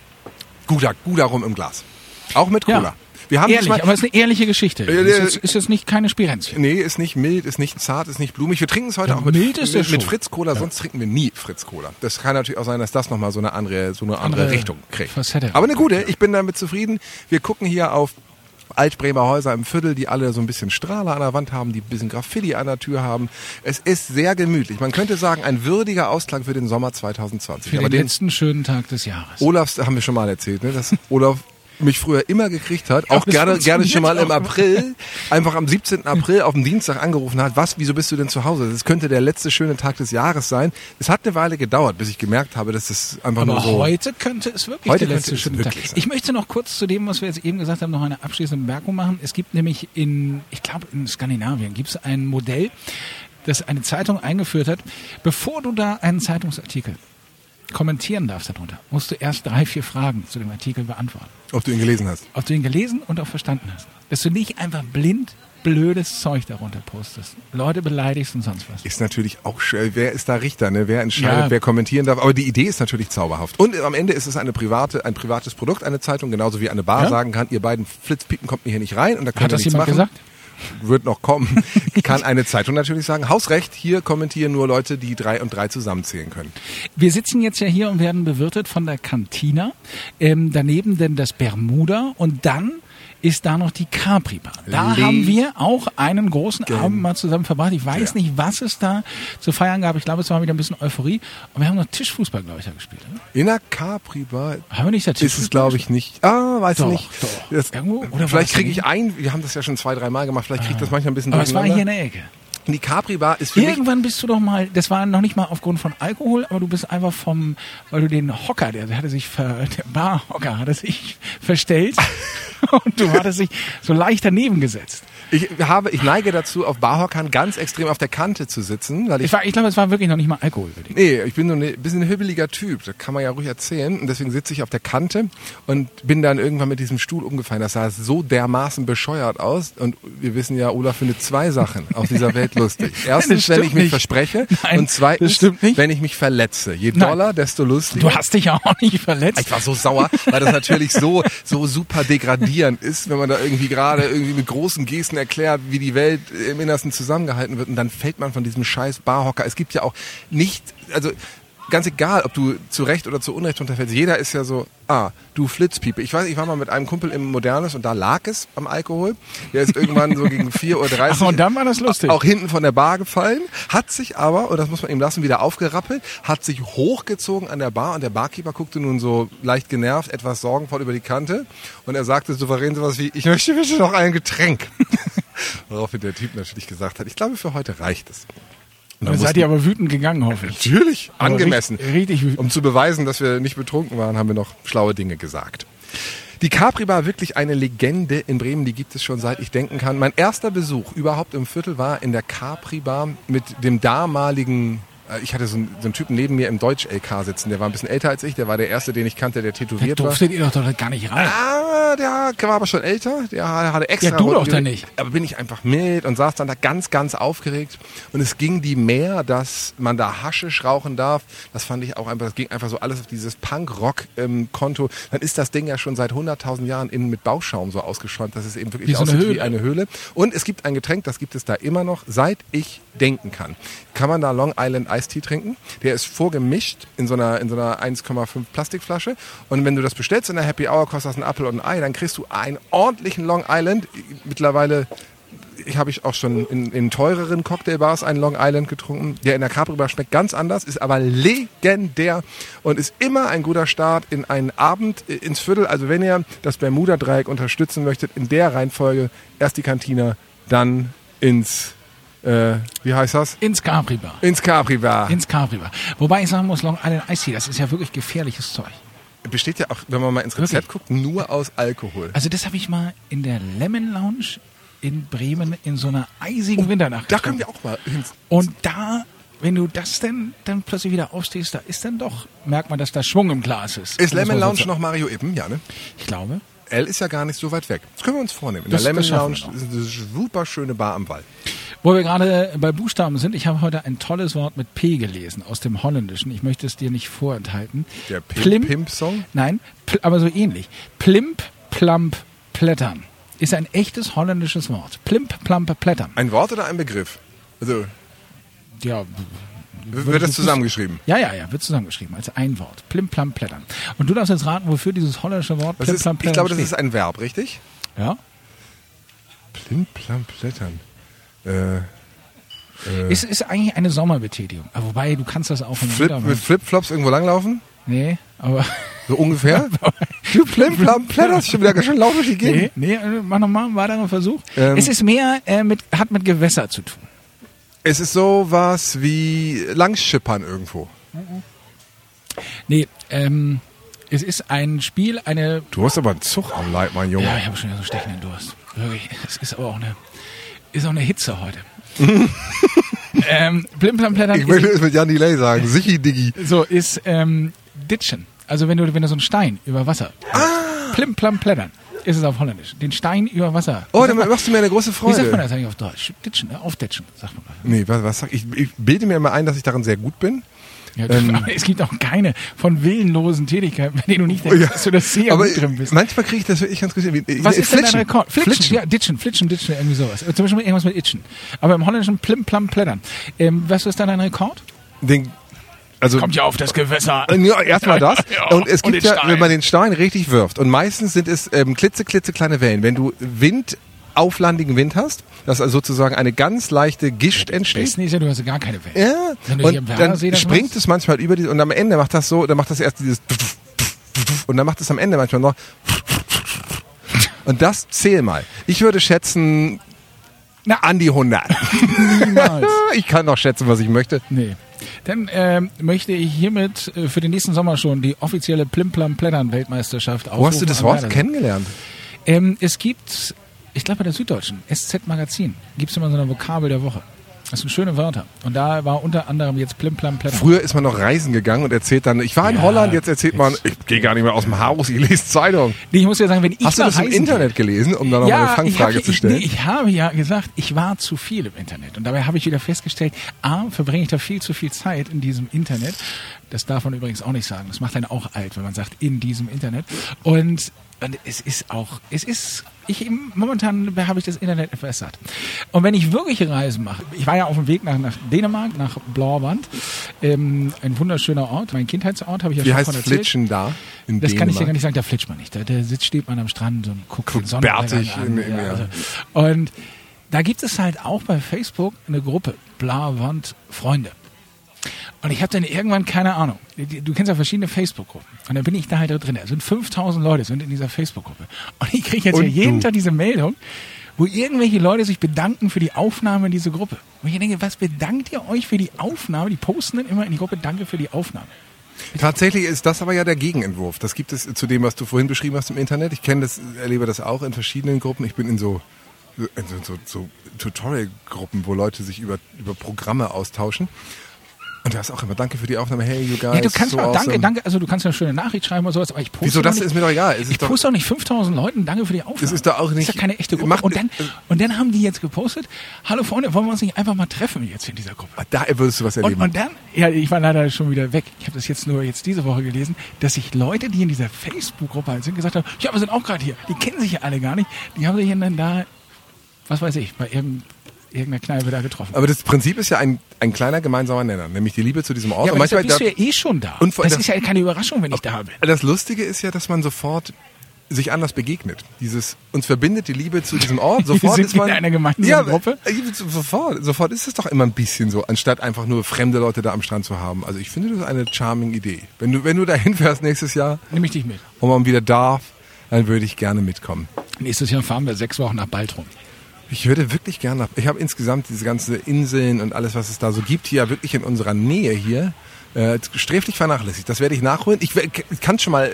guter, guter Rum im Glas. Auch mit Cola. Ja. Wir haben Ehrlich, diesmal- aber es ist eine ehrliche Geschichte. Ja, Es ja, ist, ist jetzt nicht keine Spirenzchen. Nee, ist nicht mild, ist nicht zart, ist nicht blumig. Wir trinken es heute Ja, auch mit, mild ist mit, es mit. Fritz Cola, sonst trinken wir nie Fritz Cola. Das kann natürlich auch sein, dass das nochmal so eine andere, so eine andere, Andere Richtung kriegt. Facette. Aber eine gute, ich bin damit zufrieden. Wir gucken hier auf Altbremer Häuser im Viertel, die alle so ein bisschen Strahler an der Wand haben, die ein bisschen Graffiti an der Tür haben. Es ist sehr gemütlich. Man könnte sagen, ein würdiger Ausklang für den Sommer 2020. Für Aber den den letzten schönen Tag des Jahres. Olafs haben wir schon mal erzählt, ne, dass Olaf mich früher immer gekriegt hat, auch das gerne, gerne schon mal im. April, einfach am 17. April auf dem Dienstag angerufen hat, was, wieso bist du denn zu Hause? Das könnte der letzte schöne Tag des Jahres sein. Es hat eine Weile gedauert, bis ich gemerkt habe, dass es einfach Aber nur so... heute könnte es wirklich Heute der letzte schöne Tag. sein. Ich möchte noch kurz zu dem, was wir jetzt eben gesagt haben, noch eine abschließende Bemerkung machen. Es gibt nämlich in, ich glaube in Skandinavien, gibt es ein Modell, das eine Zeitung eingeführt hat. Bevor du da einen Zeitungsartikel kommentieren darfst darunter, musst du erst drei, vier Fragen zu dem Artikel beantworten. Ob du ihn gelesen hast. Ob du ihn gelesen und auch verstanden hast. Dass du nicht einfach blind blödes Zeug darunter postest. Leute beleidigst und sonst was. Ist natürlich auch schön. Wer ist da Richter, ne? Wer entscheidet, Ja. wer kommentieren darf? Aber die Idee ist natürlich zauberhaft. Und am Ende ist es eine private, ein privates Produkt, eine Zeitung, genauso wie eine Bar Ja. sagen kann, ihr beiden Flitzpiepen kommt mir hier nicht rein und da könnt Hat ihr das nichts jemand machen. gesagt? Wird noch kommen, kann eine Zeitung natürlich sagen, Hausrecht, hier kommentieren nur Leute, die drei und drei zusammenzählen können. Wir sitzen jetzt ja hier und werden bewirtet von der Cantina. Ähm, daneben denn das Bermuda und dann ist da noch die Capri Bar. Da Le- haben wir auch einen großen Abend mal zusammen verbracht. Ich weiß nicht, was es da zu feiern gab. Ich glaube, es war wieder ein bisschen Euphorie. Und wir haben noch Tischfußball, glaube ich, da gespielt. Oder? In der Capri Bar Haben wir nicht da ist es, Tischfußball glaube ich, nicht. Ah, weiß Doch, ich nicht. doch. Das, Irgendwo? Oder vielleicht kriege ich ein, wir haben das ja schon zwei, drei Mal gemacht, vielleicht kriege ich das manchmal ein bisschen Aber es war hier in der Ecke. Die Capri Bar ist für Irgendwann bist du doch mal, das war noch nicht mal aufgrund von Alkohol, aber du bist einfach vom, weil du den Hocker, der, der hatte sich, ver, der Barhocker hatte sich verstellt und du hattest dich so leicht daneben gesetzt. Ich habe, ich neige dazu, auf Barhockern ganz extrem auf der Kante zu sitzen, weil ich Ich, war, ich glaube, es war wirklich noch nicht mal Alkohol für dich. Nee, ich bin so ein bisschen ein hibbeliger Typ, das kann man ja ruhig erzählen. Und deswegen sitze ich auf der Kante und bin dann irgendwann mit diesem Stuhl umgefallen. Das sah so dermaßen bescheuert aus. Und wir wissen ja, Olaf findet zwei Sachen auf dieser Welt lustig. Erstens, wenn stimmt ich mich nicht. verspreche. Nein, und zweitens, das stimmt nicht. wenn ich mich verletze. Je Nein. doller, desto lustiger. Du hast dich ja auch nicht verletzt. Ich war so sauer, weil das natürlich so, so super degradierend ist, wenn man da irgendwie gerade irgendwie mit großen Gesten erklärt, wie die Welt im Innersten zusammengehalten wird und dann fällt man von diesem scheiß Barhocker. Es gibt ja auch nicht, also ganz egal, ob du zu Recht oder zu Unrecht unterfällst, jeder ist ja so, ah, du Flitzpiepe. Ich weiß, ich war mal mit einem Kumpel im Modernes und da lag es am Alkohol. Der ist irgendwann so gegen 4.30 Uhr Ach, und dann war das lustig. auch hinten von der Bar gefallen, hat sich aber, und das muss man ihm lassen, wieder aufgerappelt, hat sich hochgezogen an der Bar und der Barkeeper guckte nun so leicht genervt, etwas sorgenvoll über die Kante und er sagte souverän sowas wie, ich möchte bitte noch ein Getränk. Woraufhin der Typ natürlich gesagt hat, ich glaube für heute reicht es. Und Dann seid ihr aber wütend gegangen, hoffe ich. Natürlich, Aber angemessen. richtig- richtig wütend. um zu beweisen, dass wir nicht betrunken waren, haben wir noch schlaue Dinge gesagt. Die Capri Bar, wirklich eine Legende in Bremen, die gibt es schon seit ich denken kann. Mein erster Besuch überhaupt im Viertel war in der Capri Bar mit dem damaligen, ich hatte so einen, so einen Typen neben mir im Deutsch-LK sitzen, der war ein bisschen älter als ich, der war der erste, den ich kannte, der Da tätowiert war. durftet ihr doch dort gar nicht rein. Ah, der war aber schon älter. Der hatte extra. Ja, du doch dann nicht. Aber bin ich einfach mit und saß dann da ganz, ganz aufgeregt. Und es ging die mehr, dass man da Haschisch rauchen darf. Das fand ich auch einfach, das ging einfach so alles auf dieses Punk-Rock-Konto. Dann ist das Ding ja schon seit 100.000 Jahren innen mit Bauschaum so ausgeschäumt, dass es eben wirklich Wie so eine aussieht wie Höhle. eine Höhle. Und es gibt ein Getränk, das gibt es da immer noch, seit ich denken kann. Kann man da Long Island Iced Tea trinken? Der ist vorgemischt in so einer, in so einer 1,5 Plastikflasche. Und wenn du das bestellst in der Happy Hour, kostet das ein Apfel und ein Ei, dann kriegst du einen ordentlichen Long Island. Mittlerweile ich habe ich auch schon in, in teureren Cocktailbars einen Long Island getrunken. Der in der Capri Bar schmeckt ganz anders, ist aber legendär und ist immer ein guter Start in einen Abend äh, ins Viertel. Also wenn ihr das Bermuda-Dreieck unterstützen möchtet, in der Reihenfolge erst die Kantina, dann ins, äh, wie heißt das? Ins Capri Bar. Ins Capri Bar. Ins Capri Bar. Wobei ich sagen muss, Long Island Ice Tea, das ist ja wirklich gefährliches Zeug. Besteht ja auch, wenn man mal ins Rezept guckt, nur aus Alkohol. Also das habe ich mal in der Lemon Lounge in Bremen in so einer eisigen Winternacht Da getrunken. können wir auch mal hin. Und da wenn du das denn dann plötzlich wieder aufstehst, da ist dann doch, merkt man, dass da Schwung im Glas ist. Ist Lemon Lounge noch Mario Ippen? Ja, ne? Ich glaube. L ist ja gar nicht so weit weg. Das können wir uns vornehmen. In Das- der Lemon Lounge ist eine super schöne Bar am Wall. Wo wir gerade bei Buchstaben sind, ich habe heute ein tolles Wort mit P gelesen aus dem Holländischen. Ich möchte es dir nicht vorenthalten. Der Pimp-Song? Nein, pl aber so ähnlich. Plimp, plamp, plättern. Ist ein echtes holländisches Wort. Plimp, plamp, plättern. Ein Wort oder ein Begriff? Also, Ja, wird das zusammengeschrieben? Ja, ja, ja, wird zusammengeschrieben als ein Wort. Plim, plam, plättern. Und du darfst jetzt raten, wofür dieses holländische Wort Das Plim, ist, plam, ich plättern glaube, das ist ein Verb, richtig? ja? Plim, plam, plättern. Äh, Es ist eigentlich eine Sommerbetätigung. Aber Wobei, du kannst das auch im Flip, Winter mit machen. Flipflops irgendwo langlaufen? Nee, aber... So ungefähr? du plim, plam, plätterst schon wieder schön laut durch die Gegend. Nee, nee, äh, mach nochmal einen weiteren Versuch. Ähm. es ist mehr, äh, mit, hat mit Gewässer zu tun. Es ist sowas wie Langschippern irgendwo. Nee, ähm, es ist ein Spiel, eine... Du hast aber einen Zug am Leib, mein Junge. Ja, ich habe schon wieder so stechenden Durst. Wirklich, es ist aber auch eine, ist auch eine Hitze heute. ähm, Plimplam-Plättern Ich möchte es mit Jan Delay sagen. Sichi, Diggi. so, ist ähm, Ditchen. Also wenn du, wenn du so einen Stein über Wasser... Ah. Plim-plam-plättern ist es auf Holländisch. Den Stein über Wasser. Oh, dann machst du mir eine große Wie sagt man Freude. das eigentlich auf Deutsch? Ditchen, ne? aufditschen, sagt man. Nee, was, was sag ich? Ich bilde mir immer ein, dass ich darin sehr gut bin. Ja, Ähm. es gibt auch keine von willenlosen Tätigkeiten, bei denen du nicht denkst, dass du das sehr aber gut drin bist. manchmal kriege ich das wirklich ganz gut. Was Äh, ist denn dein. Rekord? Flitschen. Flitschen. Ja, ditchen, flitschen, ditchen, irgendwie sowas. Zum Beispiel irgendwas mit itchen. Aber im Holländischen plim, plam, plättern. Ähm, was ist dann dein Rekord? Den, also Kommt ja auf das Gewässer. Äh, Ja, erstmal das. Ja, und es und gibt den ja, Stein. wenn man den Stein richtig wirft, und meistens sind es ähm, klitze, klitze kleine Wellen. Wenn du Wind, auflandigen Wind hast, dass also sozusagen eine ganz leichte Gischt entsteht. Besten ist ja, du hast ja gar keine Welt. Ja, Wenn und dann das springt es manchmal über die, und am Ende macht das so, dann macht das erst dieses und dann macht es am Ende manchmal noch und das zähl mal. Ich würde schätzen, Na. an die 100. Niemals. Ich kann doch schätzen, was ich möchte. Nee. Dann ähm, möchte ich hiermit äh, für den nächsten Sommer schon die offizielle Plimplam-Plättern-Weltmeisterschaft Wo hast du das Wort kennengelernt? Ähm, es gibt, ich glaube bei der Süddeutschen, SZ-Magazin, gibt es immer so eine Vokabel der Woche. Das sind schöne Wörter. Und da war unter anderem jetzt Plimplam Plättern. Früher ist man noch reisen gegangen und erzählt dann, ich war in Ja, Holland, jetzt erzählt man, ich gehe gar nicht mehr aus dem Haus, ich lese Zeitung. Nee, ich muss ja sagen, wenn ich Hast du das im Internet gelesen, um da noch mal eine ich, Fangfrage hab, zu ich, stellen? nee, ich habe ja gesagt, ich war zu viel im Internet. Und dabei habe ich wieder festgestellt, A, verbringe ich da viel zu viel Zeit in diesem Internet. Das darf man übrigens auch nicht sagen. Das macht einen auch alt, wenn man sagt, in diesem Internet. Und, und es ist auch, es ist, ich, momentan habe ich das Internet etwas satt. Und wenn ich wirkliche Reisen mache, ich war ja auf dem Weg nach, nach Dänemark, nach Blauwand, ähm, ein wunderschöner Ort, mein Kindheitsort, habe ich ja Wie schon heißt von erzählt. Flitschen da? In Das kann ich dir gar Dänemark? nicht sagen, da flitscht man nicht. Da, da sitzt, steht man am Strand und guckt den Guckt Sonnenuntergang bärtig an. in- ja, ja. also. Und da gibt es halt auch bei Facebook eine Gruppe, Blauwand Freunde. Und ich habe dann irgendwann, keine Ahnung, du kennst ja verschiedene Facebook-Gruppen. Und dann bin ich da halt drin. Da sind 5000 Leute sind in dieser Facebook-Gruppe. Und ich kriege jetzt Und ja jeden du. Tag diese Meldung, wo irgendwelche Leute sich bedanken für die Aufnahme in diese Gruppe. Und ich denke, was bedankt ihr euch für die Aufnahme? Die posten dann immer in die Gruppe, danke für die Aufnahme. Tatsächlich ist das aber ja der Gegenentwurf. Das gibt es zu dem, was du vorhin beschrieben hast im Internet. Ich kenne das, erlebe das auch in verschiedenen Gruppen. Ich bin in so, in so, so, so Tutorial-Gruppen, wo Leute sich über, über Programme austauschen. Und da ist auch immer Danke für die Aufnahme. Hey, you guys. Ja, du kannst so mal, danke, awesome. danke, also du kannst ja eine schöne Nachricht schreiben oder sowas, aber ich poste Wieso, doch das nicht, ist mir doch egal. Es ich doch- poste doch nicht 5000 Leuten, danke für die Aufnahme. Das ist doch auch Das nicht- ist ja keine echte Gruppe. Macht- und, dann, und dann haben die jetzt gepostet, hallo Freunde, wollen wir uns nicht einfach mal treffen jetzt in dieser Gruppe? Da würdest du was Und, erleben. und dann, ja, ich war leider schon wieder weg. Ich habe das jetzt nur jetzt diese Woche gelesen, dass sich Leute, die in dieser Facebook-Gruppe halt sind, gesagt haben, ja, wir sind auch gerade hier. Die kennen sich ja alle gar nicht. Die haben sich dann da, was weiß ich, bei irgendeinem irgendeiner Kneipe da getroffen. aber das Prinzip ist ja ein, ein kleiner gemeinsamer Nenner, nämlich die Liebe zu diesem Ort. ja, Und aber deshalb bist du ja eh schon da. Und das das- ist ja keine Überraschung, wenn ich da bin. Das Lustige ist ja, dass man sofort sich anders begegnet. Dieses uns verbindet die Liebe zu diesem Ort. Sofort sind ist man in einer gemeinsamen ja, Gruppe? äh, Sofort, sofort ist es doch immer ein bisschen so, anstatt einfach nur fremde Leute da am Strand zu haben. Also ich finde das eine charming Idee. Wenn du wenn du dahin fährst nächstes Jahr Nehme ich dich mit. und man wieder darf, dann würde ich gerne mitkommen. Nächstes Jahr fahren wir sechs Wochen nach Baltrum. Ich würde wirklich gerne nach. Ich habe insgesamt diese ganze Inseln und alles, was es da so gibt, hier ja wirklich in unserer Nähe hier äh, sträflich vernachlässigt. Das werde ich nachholen. Ich, ich kann schon mal äh,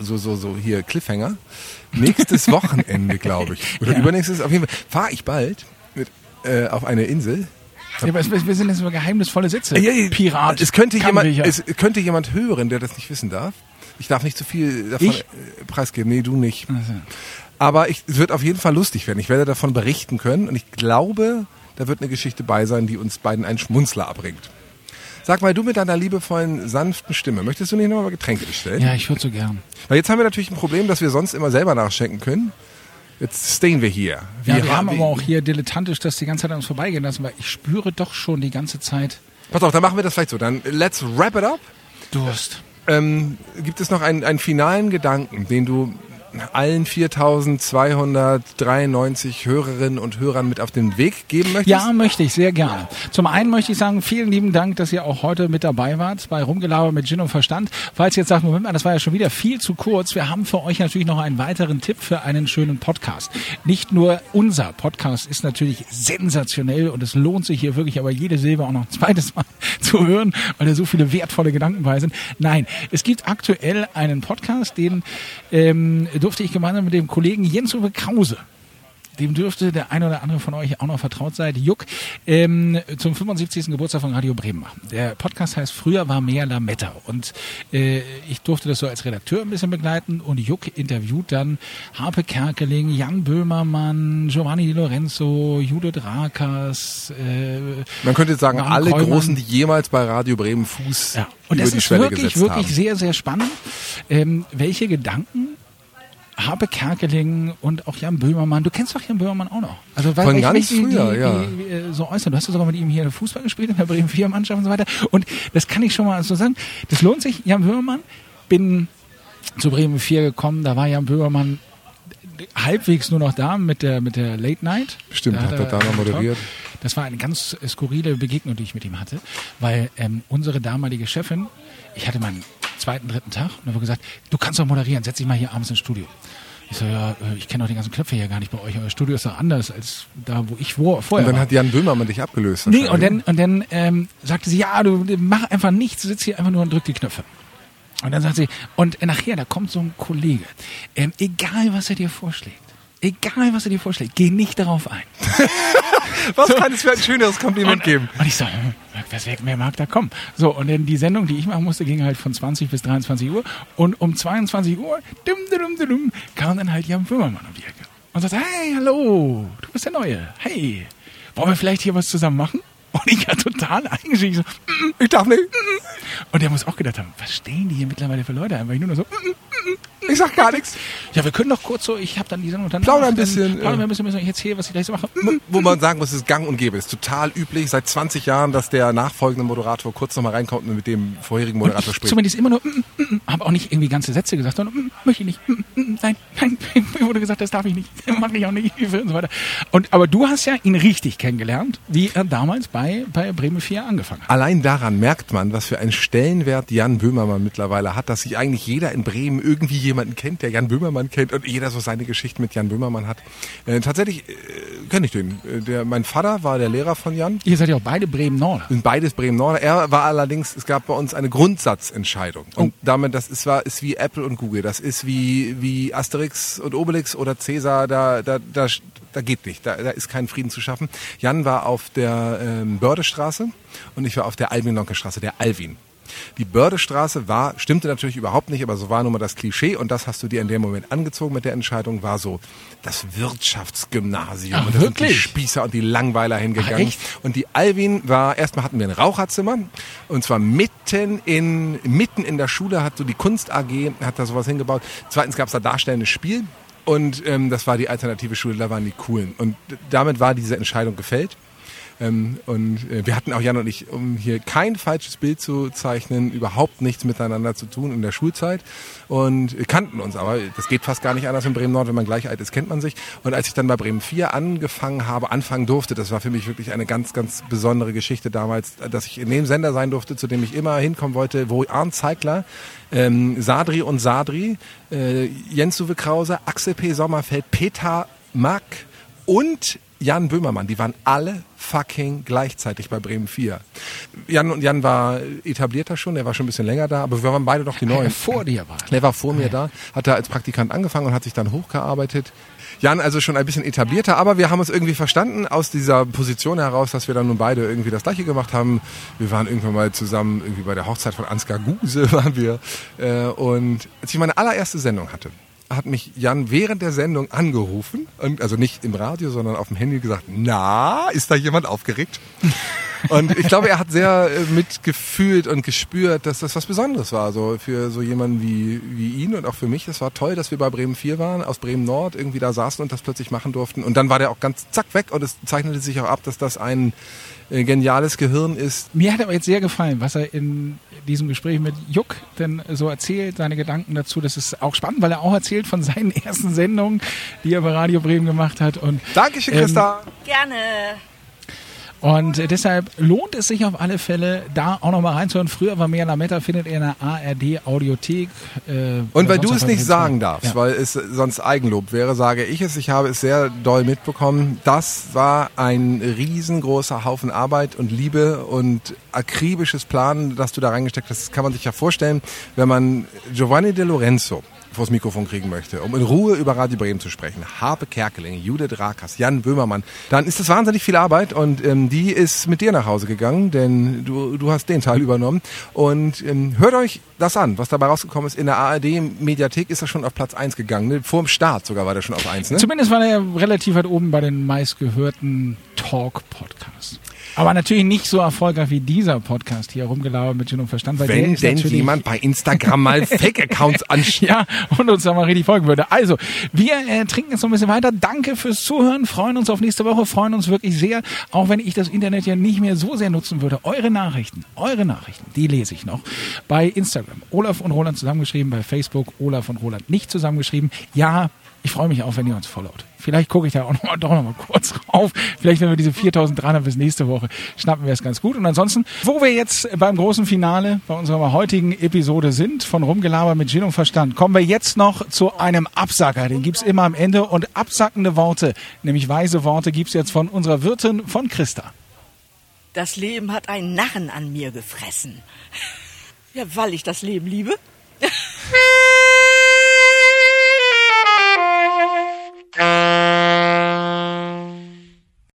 so so so hier Cliffhanger. Nächstes Wochenende, glaube ich, oder Ja. übernächstes auf jeden Fall fahre ich bald mit, äh, auf eine Insel. Ja, aber es- wir sind jetzt über geheimnisvolle Sätze. Pirat. Es könnte, jemand, es könnte jemand hören, der das nicht wissen darf. Ich darf nicht zu viel davon Ich? äh, preisgeben. Nee, du nicht. Also. Aber ich, es wird auf jeden Fall lustig werden. Ich werde davon berichten können und ich glaube, da wird eine Geschichte bei sein, die uns beiden einen Schmunzler abbringt. Sag mal, du mit deiner liebevollen, sanften Stimme, möchtest du nicht nochmal Getränke bestellen? Ja, ich würde so gern. Weil jetzt haben wir natürlich ein Problem, dass wir sonst immer selber nachschenken können. Jetzt stehen wir hier. Ja, wir haben aber auch hier dilettantisch das die ganze Zeit an uns vorbeigehen lassen, weil ich spüre doch schon die ganze Zeit Pass auf, dann machen wir das vielleicht so. Dann let's wrap it up. Durst. Ähm, gibt es noch einen, einen finalen Gedanken, den du allen 4293 Hörerinnen und Hörern mit auf den Weg geben möchtest? Ja, möchte ich, sehr gerne. Zum einen möchte ich sagen, vielen lieben Dank, dass ihr auch heute mit dabei wart bei Rumgelaber mit Gin und Verstand. Falls ihr jetzt sagt, Moment mal, das war ja schon wieder viel zu kurz, wir haben für euch natürlich noch einen weiteren Tipp für einen schönen Podcast. Nicht nur unser Podcast ist natürlich sensationell und es lohnt sich hier wirklich aber jede Silbe auch noch ein zweites Mal zu hören, weil da so viele wertvolle Gedanken bei sind. Nein, es gibt aktuell einen Podcast, den ähm, durfte ich gemeinsam mit dem Kollegen Jens-Uwe Krause dem dürfte der ein oder andere von euch auch noch vertraut sein, Juck, ähm, zum 75. Geburtstag von Radio Bremen machen. Der Podcast heißt Früher war mehr Lametta und äh, ich durfte das so als Redakteur ein bisschen begleiten und Juck interviewt dann Harpe Kerkeling, Jan Böhmermann, Giovanni Di Lorenzo, Judith Rakers. Äh, Man könnte jetzt sagen, Jan alle Keumann. Großen, die jemals bei Radio Bremen Fuß Ja. Und das ist wirklich, wirklich haben. sehr, sehr spannend, ähm, welche Gedanken Harpe Kerkeling und auch Jan Böhmermann. Du kennst doch Jan Böhmermann auch noch. Also weil Von ich ganz mich die, früher, die, ja. die, äh, so äußern. Du hast ja sogar mit ihm hier Fußball gespielt in der Bremen 4 Mannschaft und so weiter. Und das kann ich schon mal so sagen. Das lohnt sich. Jan Böhmermann bin zu Bremen 4 gekommen. Da war Jan Böhmermann halbwegs nur noch da mit der mit der Late Night. Stimmt, hat er da noch moderiert. Das war eine ganz skurrile Begegnung, die ich mit ihm hatte, weil ähm, unsere damalige Chefin, ich hatte meinen zweiten, dritten Tag und habe gesagt, du kannst doch moderieren, setz dich mal hier abends ins Studio. Ich so, ja, äh, ich kenne doch die ganzen Knöpfe hier gar nicht bei euch, euer Studio ist doch anders als da, wo ich wo, vorher Und dann war. hat Jan Böhmermann dich abgelöst. Nee, und dann, und dann ähm, sagte sie, ja, du mach einfach nichts, du sitzt hier einfach nur und drück die Knöpfe. Und dann sagt sie, und nachher, da kommt so ein Kollege, ähm, egal was er dir vorschlägt, egal was er dir vorschlägt, geh nicht darauf ein. Was kann es für ein schöneres Kompliment Und, geben? und ich so, hm, wer, mag da kommen? So, und dann die Sendung, die ich machen musste, ging halt von 20 bis 23 Uhr. Und um 22 Uhr, dum, dum, dum, dum, kam dann halt Jan Böhmermann um die Ecke. Und sagte, hey, hallo, du bist der Neue. Hey, wollen wir vielleicht hier was zusammen machen? Und ich war total eingeschickt. So, "Mm, mm, ich darf nicht. mm, mm." Und der muss auch gedacht haben, was stehen die hier mittlerweile für Leute ein? Weil ich nur noch so, "Mm, mm, Ich sag gar nichts. ja, wir können doch kurz so, ich habe dann die Sendung dann Plaudern ein bisschen, Plaudern wir ein bisschen, ich erzähle, was ich gleich so mache. Mm, Wo- man sagen muss, es ist gang und gäbe. Es ist total üblich seit 20 Jahren, dass der nachfolgende Moderator kurz nochmal reinkommt und mit dem vorherigen Und Moderator ich spricht. zumindest immer nur, mm, mm, mm, habe auch nicht irgendwie ganze Sätze gesagt, sondern mm, möchte ich nicht, mm, nein, nein, mir wurde gesagt, das darf ich nicht, mache ich auch nicht und so weiter. Und aber du hast ja ihn richtig kennengelernt, wie er damals bei bei Bremen 4 angefangen hat. Allein daran merkt man, was für einen Stellenwert Jan Böhmermann mittlerweile hat, dass sich eigentlich jeder in Bremen irgendwie jemanden kennt, der Jan Böhmermann kennt und jeder so seine Geschichten mit Jan Böhmermann hat. Äh, tatsächlich äh, kenne ich den. Äh, Der, mein Vater war der Lehrer von Jan. Ihr seid ja auch beide Bremen Nord. sind beides Bremen Nord. Er war allerdings, es gab bei uns eine Grundsatzentscheidung. Und damit, das ist, war, ist wie Apple und Google. Das ist wie, wie Asterix und Obelix oder Cäsar. Da, da, da, da geht nicht. Da, da ist kein Frieden zu schaffen. Jan war auf der ähm, Bördestraße und ich war auf der Albin-Lonke-Straße, der Alvin. Die Bördestraße war, stimmte natürlich überhaupt nicht, aber so war nun mal das Klischee und das hast du dir in dem Moment angezogen mit der Entscheidung, war so das Wirtschaftsgymnasium. Ach, und da sind die wirklich? Spießer und die Langweiler hingegangen. echt? Und die Alvin war, erstmal hatten wir ein Raucherzimmer und zwar mitten in, mitten in der Schule hat so die Kunst AG, hat da sowas hingebaut. Zweitens gab es da darstellendes Spiel und ähm, das war die alternative Schule, da waren die coolen. Und damit war diese Entscheidung gefällt. Ähm, und äh, wir hatten auch Jan und ich, um hier kein falsches Bild zu zeichnen, überhaupt nichts miteinander zu tun in der Schulzeit und äh, kannten uns. Aber das geht fast gar nicht anders in Bremen Nord, wenn man gleich alt ist, kennt man sich. Und als ich dann bei Bremen 4 angefangen habe, anfangen durfte, das war für mich wirklich eine ganz, ganz besondere Geschichte damals, dass ich in dem Sender sein durfte, zu dem ich immer hinkommen wollte, wo Arndt Zeigler, ähm, Sadri und Sadri, äh, Jens-Uwe Krause, Axel P. Sommerfeld, Peter Mack und Jan Böhmermann, die waren alle fucking gleichzeitig bei Bremen 4. Jan und Jan war etablierter schon, er war schon ein bisschen länger da, aber wir waren beide doch die Neuen. vor dir war. Der war vor mir da, hat da als Praktikant angefangen und hat sich dann hochgearbeitet. Jan also schon ein bisschen etablierter, aber wir haben uns irgendwie verstanden aus dieser Position heraus, dass wir dann nun beide irgendwie das Gleiche gemacht haben. Wir waren irgendwann mal zusammen irgendwie bei der Hochzeit von Ansgar Guse waren wir. Äh, und als ich meine allererste Sendung hatte, hat mich Jan während der Sendung angerufen, also nicht im Radio, sondern auf dem Handy gesagt, na, ist da jemand aufgeregt? Und ich glaube, er hat sehr äh, mitgefühlt und gespürt, dass das was Besonderes war. So für so jemanden wie, wie ihn und auch für mich. Es war toll, dass wir bei Bremen 4 waren, aus Bremen Nord irgendwie da saßen und das plötzlich machen durften. Und dann war der auch ganz zack weg und es zeichnete sich auch ab, dass das ein äh, geniales Gehirn ist. Mir hat aber jetzt sehr gefallen, was er in diesem Gespräch mit Juck denn so erzählt, seine Gedanken dazu. Das ist auch spannend, weil er auch erzählt von seinen ersten Sendungen, die er bei Radio Bremen gemacht hat. Und, Dankeschön, Christa. Ähm, Gerne. Und deshalb lohnt es sich auf alle Fälle, da auch nochmal reinzuhören. Früher war mehr Lametta, findet ihr in der ARD Audiothek. Äh, und weil du es nicht sagen darfst, ja. weil es sonst Eigenlob wäre, sage ich es. Ich habe es sehr doll mitbekommen. Das war ein riesengroßer Haufen Arbeit und Liebe und akribisches Planen, das du da reingesteckt hast. Das kann man sich ja vorstellen, wenn man Giovanni De Lorenzo vors Mikrofon kriegen möchte, um in Ruhe über Radio Bremen zu sprechen, Harpe Kerkeling, Judith Rakas, Jan Böhmermann, dann ist das wahnsinnig viel Arbeit und ähm, die ist mit dir nach Hause gegangen, denn du, du hast den Teil übernommen. Und ähm, hört euch das an, was dabei rausgekommen ist. In der ARD-Mediathek ist er schon auf Platz 1 gegangen. Ne? Vor dem Start sogar war der schon auf 1. Ne? Zumindest war er relativ weit oben bei den meistgehörten Talk-Podcasts. Aber natürlich nicht so erfolgreich wie dieser Podcast hier rumgelaufen mit Sinn und Verstand. Weil Wenn denn jemand bei Instagram mal Fake-Accounts anschaut. ja, und uns da mal richtig folgen würde. Also, wir äh, trinken jetzt noch ein bisschen weiter. Danke fürs Zuhören. Freuen uns auf nächste Woche. Freuen uns wirklich sehr. Auch wenn ich das Internet ja nicht mehr so sehr nutzen würde. Eure Nachrichten, eure Nachrichten, die lese ich noch. Bei Instagram. Olaf und Roland zusammengeschrieben. Bei Facebook. Olaf und Roland nicht zusammengeschrieben. Ja, ich freue mich auch, wenn ihr uns followt. Vielleicht gucke ich da auch noch mal, doch noch mal kurz rauf. Vielleicht, wenn wir diese 4300 bis nächste Woche schnappen wir es ganz gut. Und ansonsten, wo wir jetzt beim großen Finale bei unserer heutigen Episode sind, von Rumgelaber mit Gin und Verstand, kommen wir jetzt noch zu einem Absacker. Den gibt's immer am Ende. Und absackende Worte, nämlich weise Worte, gibt's jetzt von unserer Wirtin von Christa. Das Leben hat einen Narren an mir gefressen. Ja, weil ich das Leben liebe. Música